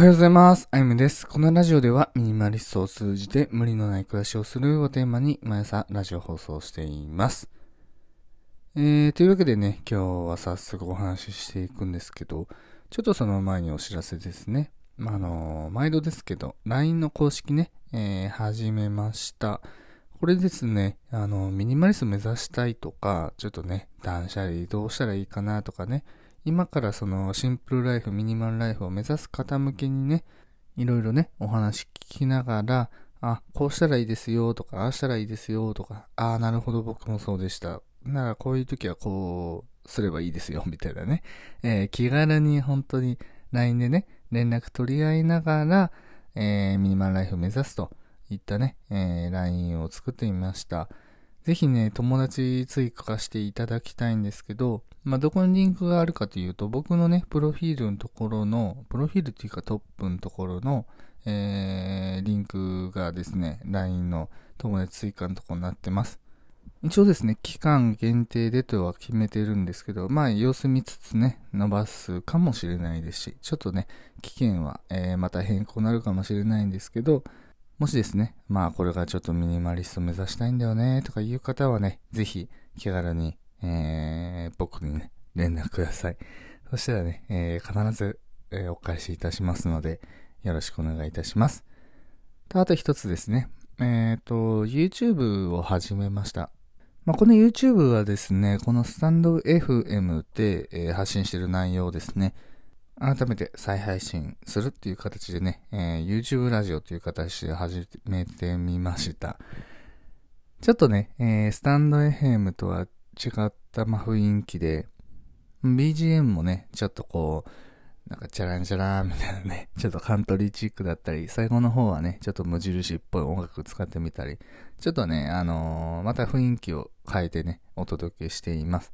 はようございます。あゆむです。このラジオではミニマリストを通じて無理のない暮らしをするをテーマに毎朝ラジオ放送しています。えー、というわけでね、今日は早速お話ししていくんですけど、ちょっとその前にお知らせですね。まあ、あの、毎度ですけど、LINE の公式ね、えー、始めました。これですね、あの、ミニマリスト目指したいとか、ちょっとね、断捨離どうしたらいいかなとかね、今からそのシンプルライフ、ミニマルライフを目指す方向けにね、いろいろね、お話聞きながら、あ、こうしたらいいですよとか、ああしたらいいですよとか、ああ、なるほど僕もそうでした。ならこういう時はこうすればいいですよ、みたいなね。えー、気軽に本当に LINE でね、連絡取り合いながら、えー、ミニマルライフを目指すといったね、えー、LINE を作ってみました。ぜひね、友達追加していただきたいんですけど、まあ、どこにリンクがあるかというと、僕のね、プロフィールのところの、プロフィールっていうかトップのところの、えー、リンクがですね、LINE の友達追加のところになってます。一応ですね、期間限定でとは決めてるんですけど、まあ様子見つつね、伸ばすかもしれないですし、ちょっとね、期限は、えー、また変更になるかもしれないんですけど、もしですね、まあこれがちょっとミニマリスト目指したいんだよねとかいう方はね、ぜひ気軽に、えー、僕にね、連絡ください。そしたらね、えー、必ず、えー、お返しいたしますので、よろしくお願いいたします。と、あと一つですね、えっ、ー、と、YouTube を始めました。まあ、この YouTube はですね、このスタンド FM で、えー、発信してる内容ですね、改めて再配信するっていう形でね、えー、YouTube ラジオという形で始めてみました。ちょっとね、えー、スタンド FM とはった、まあ雰囲気で、BGM もね、ちょっとこう、なんかチャランチャラーみたいなね、ちょっとカントリーチックだったり、最後の方はね、ちょっと無印っぽい音楽使ってみたり、ちょっとね、あのー、また雰囲気を変えてね、お届けしています。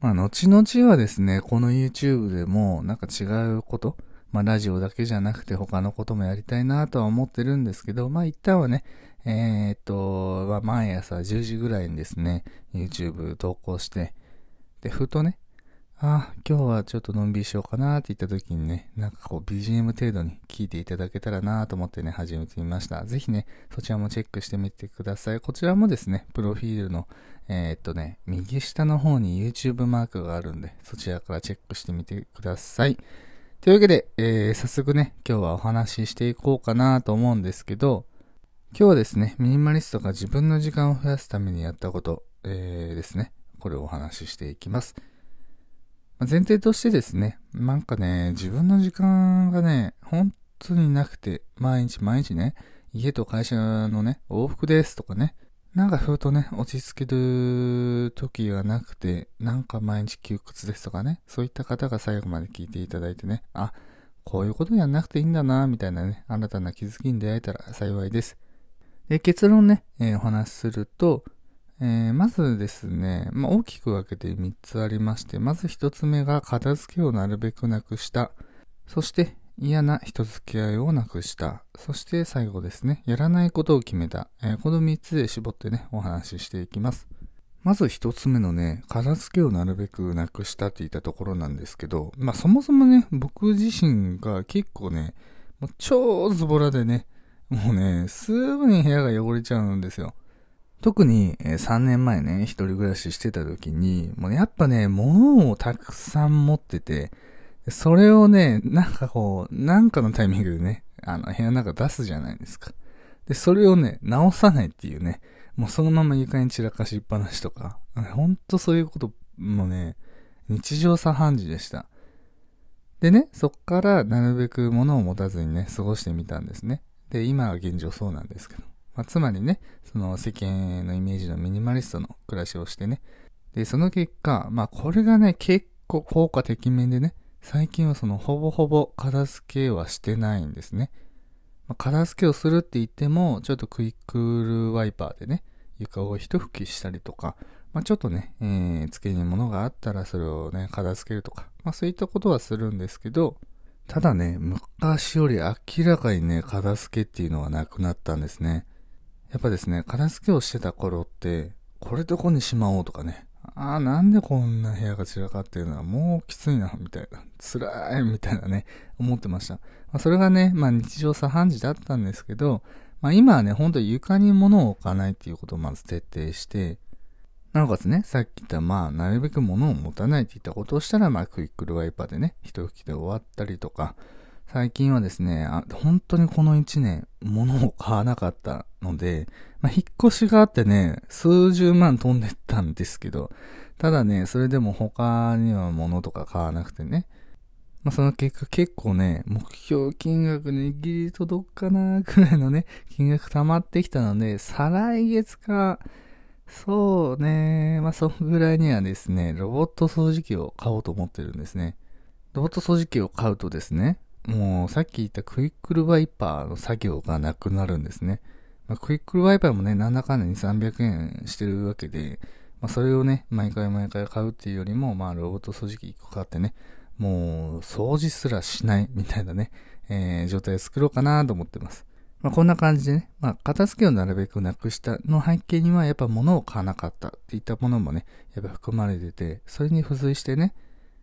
まあ、後々はですね、この YouTube でもなんか違うこと、まあ、ラジオだけじゃなくて他のこともやりたいなとは思ってるんですけど、まあ、一旦はね、えー、っと、ま、毎朝10時ぐらいにですね、YouTube 投稿して、で、ふとね、あ、今日はちょっとのんびりしようかなって言った時にね、なんかこう BGM 程度に聞いていただけたらなと思ってね、始めてみました。ぜひね、そちらもチェックしてみてください。こちらもですね、プロフィールの、えー、っとね、右下の方に YouTube マークがあるんで、そちらからチェックしてみてください。というわけで、えー、早速ね、今日はお話ししていこうかなと思うんですけど、今日はですね、ミニマリストが自分の時間を増やすためにやったこと、えー、ですね、これをお話ししていきます。前提としてですね、なんかね、自分の時間がね、本当になくて、毎日毎日ね、家と会社のね、往復ですとかね、なんかふうとね、落ち着ける時がなくて、なんか毎日窮屈ですとかね、そういった方が最後まで聞いていただいてね、あ、こういうことやんなくていいんだな、みたいなね、新たな気づきに出会えたら幸いです。で、結論ね、えー、お話しすると、えー、まずですね、まあ、大きく分けて3つありまして、まず1つ目が片付けをなるべくなくした。そして嫌な人付き合いをなくした。そして最後ですね、やらないことを決めた。えー、この3つで絞ってね、お話ししていきます。まず1つ目のね、片付けをなるべくなくしたって言ったところなんですけど、まあそもそもね、僕自身が結構ね、超ズボラでね、もうね、すぐに部屋が汚れちゃうんですよ。特に、え3年前ね、一人暮らししてた時に、もうやっぱね、物をたくさん持ってて、それをね、なんかこう、なんかのタイミングでね、あの、部屋の中出すじゃないですか。で、それをね、直さないっていうね、もうそのまま床に散らかしっぱなしとか、ほんとそういうこともね、日常茶飯事でした。でね、そっからなるべく物を持たずにね、過ごしてみたんですね。で、今は現状そうなんですけど。まあ、つまりね、その世間のイメージのミニマリストの暮らしをしてね。で、その結果、まあこれがね、結構効果的面でね、最近はそのほぼほぼ片付けはしてないんですね。まあ、片付けをするって言っても、ちょっとクイックルワイパーでね、床を一拭きしたりとか、まあ、ちょっとね、えー、付けに物があったらそれをね、片付けるとか、まあそういったことはするんですけど、ただね、昔より明らかにね、片付けっていうのはなくなったんですね。やっぱですね、片付けをしてた頃って、これどこにしまおうとかね、ああ、なんでこんな部屋が散らかってるの？はもうきついな、みたいな。辛い、みたいなね、思ってました。まあ、それがね、まあ日常茶飯事だったんですけど、まあ今はね、ほんと床に物を置かないっていうことをまず徹底して、なおかつね、さっき言った、まあ、なるべく物を持たないって言ったことをしたら、まあ、クイックルワイパーでね、一吹きで終わったりとか、最近はですね、あ本当にこの1年、物を買わなかったので、まあ、引っ越しがあってね、数十万飛んでったんですけど、ただね、それでも他には物とか買わなくてね、まあ、その結果結構ね、目標金額にギリ届くかなくらいのね、金額溜まってきたので、再来月か、そうね。まあ、そのぐらいにはですね、ロボット掃除機を買おうと思ってるんですね。ロボット掃除機を買うとですね、もうさっき言ったクイックルワイパーの作業がなくなるんですね。まあ、クイックルワイパーもね、なんだかんだに300円してるわけで、まあ、それをね、毎回毎回買うっていうよりも、まあ、ロボット掃除機1個買ってね、もう、掃除すらしないみたいなね、えー、状態を作ろうかなと思ってます。まあ、こんな感じでね、まあ、片付けをなるべくなくしたの背景には、やっぱ物を買わなかったっていったものもね、やっぱ含まれてて、それに付随してね、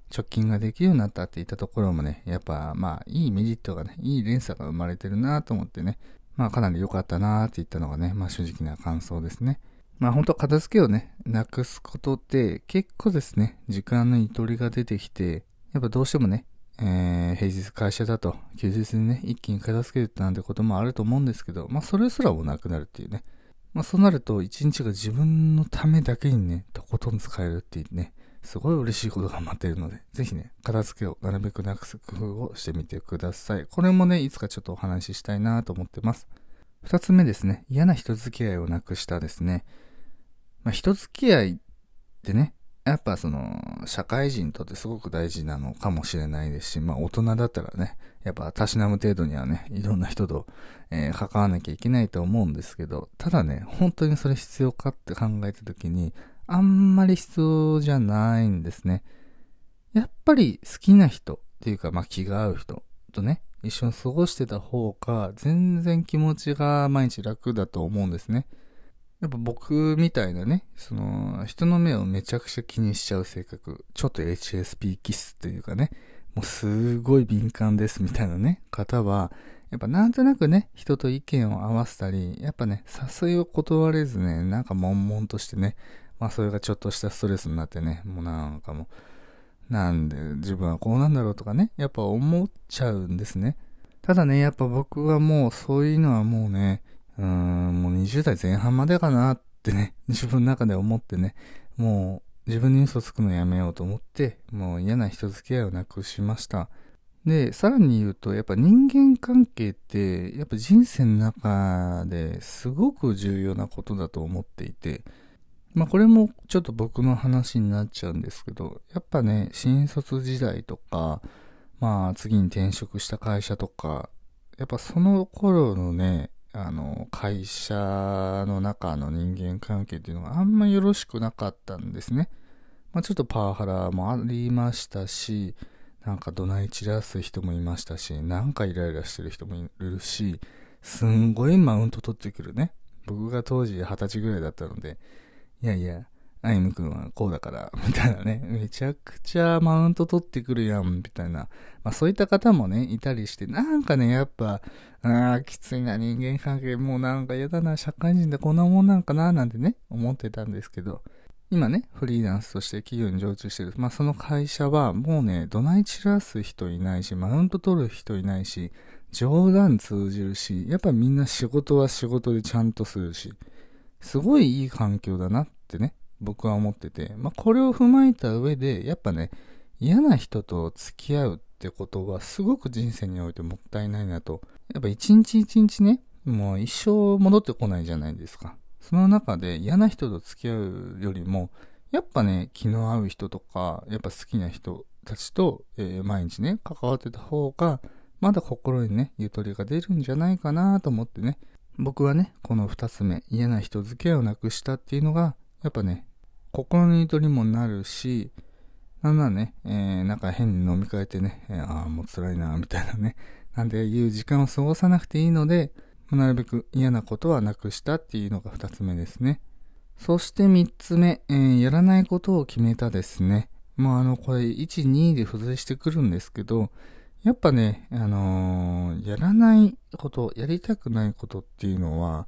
貯金ができるようになったっていったところもね、やっぱまあ、いいメリットがね、いい連鎖が生まれてるなと思ってね、まあ、かなり良かったなっていったのがね、まあ、正直な感想ですね。まあ、本当片付けをね、なくすことって結構ですね、時間のゆとりが出てきて、やっぱどうしてもね、えー、平日会社だと、休日にね、一気に片付けるなんてこともあると思うんですけど、まあそれすらもなくなるっていうね。まあそうなると、一日が自分のためだけにね、とことん使えるっていうね、すごい嬉しいことが待っているので、ぜひね、片付けをなるべくなくす工夫をしてみてください。これもね、いつかちょっとお話ししたいなと思ってます。二つ目ですね、嫌な人付き合いをなくしたですね。まあ人付き合いってね、やっぱその、社会人にとってすごく大事なのかもしれないですし、まあ大人だったらね、やっぱたしなむ程度にはね、いろんな人と、えー、関わなきゃいけないと思うんですけど、ただね、本当にそれ必要かって考えたときに、あんまり必要じゃないんですね。やっぱり好きな人っていうか、まあ気が合う人とね、一緒に過ごしてた方が全然気持ちが毎日楽だと思うんですね。やっぱ僕みたいなね、その、人の目をめちゃくちゃ気にしちゃう性格、ちょっと HSP キスっていうかね、もうすごい敏感ですみたいなね、方は、やっぱなんとなくね、人と意見を合わせたり、やっぱね、誘いを断れずね、なんか悶々としてね、まあそれがちょっとしたストレスになってね、もうなんかもう、なんで自分はこうなんだろうとかね、やっぱ思っちゃうんですね。ただね、やっぱ僕はもうそういうのはもうね、うーん、もう20代前半までかなってね、自分の中で思ってね、もう自分に嘘つくのやめようと思って、もう嫌な人付き合いをなくしました。で、さらに言うと、やっぱ人間関係って、やっぱ人生の中ですごく重要なことだと思っていて、まあこれもちょっと僕の話になっちゃうんですけど、やっぱね、新卒時代とか、まあ次に転職した会社とか、やっぱその頃のね、あの、会社の中の人間関係っていうのがあんまよろしくなかったんですね。まあ、ちょっとパワハラもありましたし、なんか怒鳴り散らす人もいましたし、なんかイライラしてる人もいるし、すんごいマウント取ってくるね。僕が当時二十歳ぐらいだったので、いやいや、アイム君はこうだから、みたいなね、めちゃくちゃマウント取ってくるやん、みたいな。まあそういった方もね、いたりして、なんかね、やっぱ、ああ、きついな、人間関係、もうなんか嫌だな、社会人でこんなもんなんかな、なんてね、思ってたんですけど、今ね、フリーランスとして企業に常駐してる。まあその会社は、もうね、怒鳴り散らす人いないし、マウント取る人いないし、冗談通じるし、やっぱみんな仕事は仕事でちゃんとするし、すごいいい環境だなってね、僕は思ってて、まあ、これを踏まえた上で、やっぱね、嫌な人と付き合うってことはすごく人生においてもったいないなと。やっぱ一日一日ね、もう一生戻ってこないじゃないですか。その中で嫌な人と付き合うよりも、やっぱね、気の合う人とか、やっぱ好きな人たちと、えー、毎日ね、関わってた方が、まだ心にね、ゆとりが出るんじゃないかなと思ってね、僕はね、この二つ目、嫌な人付き合いをなくしたっていうのが、やっぱね、心のゆとりもなるし、なんならね、えー、なんか変に飲み会えてね、えー、ああ、もう辛いな、みたいなね。なんでいう時間を過ごさなくていいので、なるべく嫌なことはなくしたっていうのが二つ目ですね。そして3つ目、えー、やらないことを決めたですね。まあ、あの、これ、1、2で付随してくるんですけど、やっぱね、あのー、やらないこと、やりたくないことっていうのは、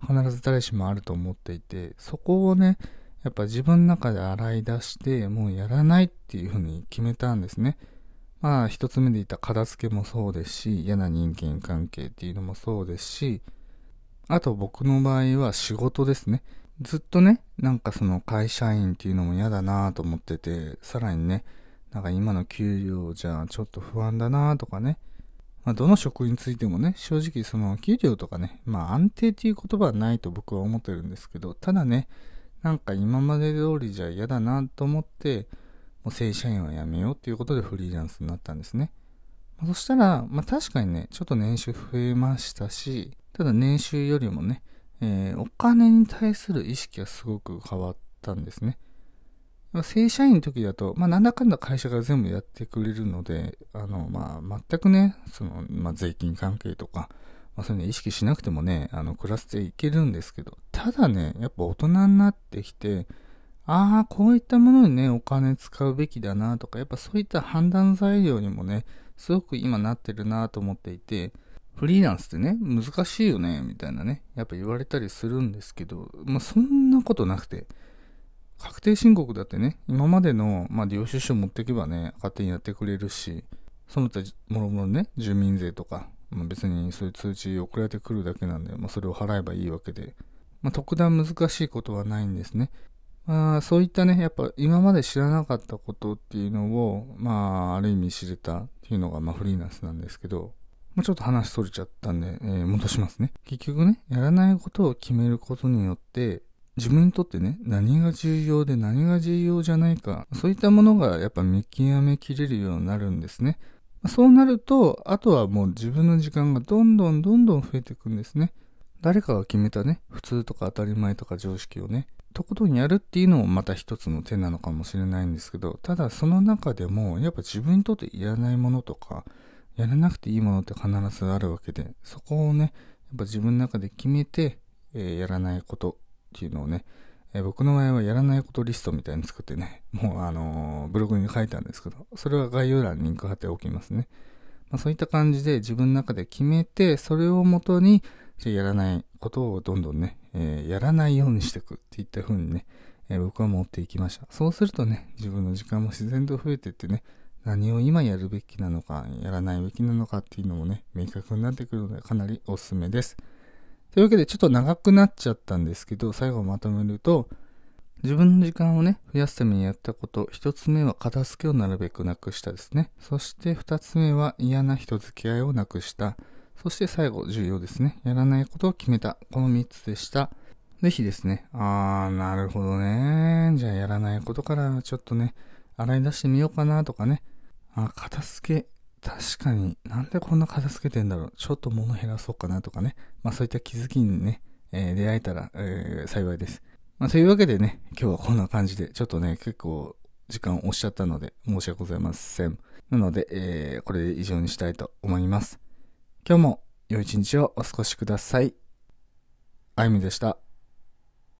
必ず誰しもあると思っていて、そこをね、やっぱ自分の中で洗い出して、もうやらないっていうふうに決めたんですね。まあ、一つ目で言った片付けもそうですし、嫌な人間関係っていうのもそうですし、あと僕の場合は仕事ですね。ずっとね、なんかその会社員っていうのも嫌だなと思ってて、さらにね、なんか今の給料じゃちょっと不安だなとかね。まあ、どの職についてもね、正直その給料とかね、まあ安定っていう言葉はないと僕は思ってるんですけど、ただね、なんか今まで通りじゃ嫌だなと思って、もう正社員は辞めようっていうことでフリーランスになったんですね。そしたら、まあ確かにね、ちょっと年収増えましたし、ただ年収よりもね、えー、お金に対する意識がすごく変わったんですね。正社員の時だと、まあ、なんだかんだ会社が全部やってくれるので、あの、まあ、全くね、その、まあ、税金関係とか、まあ、そういうの意識しなくてもね、あの、暮らしていけるんですけど、ただね、やっぱ大人になってきて、ああ、こういったものにね、お金使うべきだなとか、やっぱそういった判断材料にもね、すごく今なってるなと思っていて、フリーランスってね、難しいよね、みたいなね、やっぱ言われたりするんですけど、まあそんなことなくて、確定申告だってね、今までの、まあ領収書持っていけばね、勝手にやってくれるし、その他、もろもろね、住民税とか、まあ、別にそういう通知送られてくるだけなんで、まあそれを払えばいいわけで、まあ特段難しいことはないんですね。まあそういったね、やっぱ今まで知らなかったことっていうのを、まあある意味知れたっていうのがまあフリーランスなんですけど、まあ、ちょっと話それちゃったんで、えー、戻しますね。結局ね、やらないことを決めることによって、自分にとってね、何が重要で何が重要じゃないか、そういったものがやっぱ見極めきれるようになるんですね。そうなると、あとはもう自分の時間がどんどんどんどん増えていくんですね。誰かが決めたね、普通とか当たり前とか常識をね、とことんやるっていうのもまた一つの手なのかもしれないんですけど、ただその中でも、やっぱ自分にとっていらないものとか、やらなくていいものって必ずあるわけで、そこをね、やっぱ自分の中で決めて、えー、やらないことっていうのをね、えー、僕の場合はやらないことリストみたいに作ってね、もうあのー、ブログに書いたんですけど、それは概要欄にリンク貼っておきますね。まあ、そういった感じで自分の中で決めて、それをもとに、やらないことをどんどんね、えー、やらないようにしていくっていった風にね、え僕は持っていきました。そうするとね、自分の時間も自然と増えていってね、何を今やるべきなのか、やらないべきなのかっていうのもね、明確になってくるので、かなりおすすめです。というわけで、ちょっと長くなっちゃったんですけど、最後まとめると、自分の時間をね、増やすためにやったこと、一つ目は片付けをなるべくなくしたですね。そして二つ目は嫌な人付き合いをなくした。そして最後、重要ですね。やらないことを決めた。この三つでした。ぜひですね、あー、なるほどね。じゃあやらないことからちょっとね、洗い出してみようかなとかね、あ、片付け、確かになんでこんな片付けてんだろう。ちょっと物減らそうかなとかね。まあそういった気づきにね、えー、出会えたら、えー、幸いです。まあというわけでね、今日はこんな感じで、ちょっとね、結構時間を押しちゃったので申し訳ございません。なので、えー、これで以上にしたいと思います。今日も良い一日をお過ごしください。あゆみでした。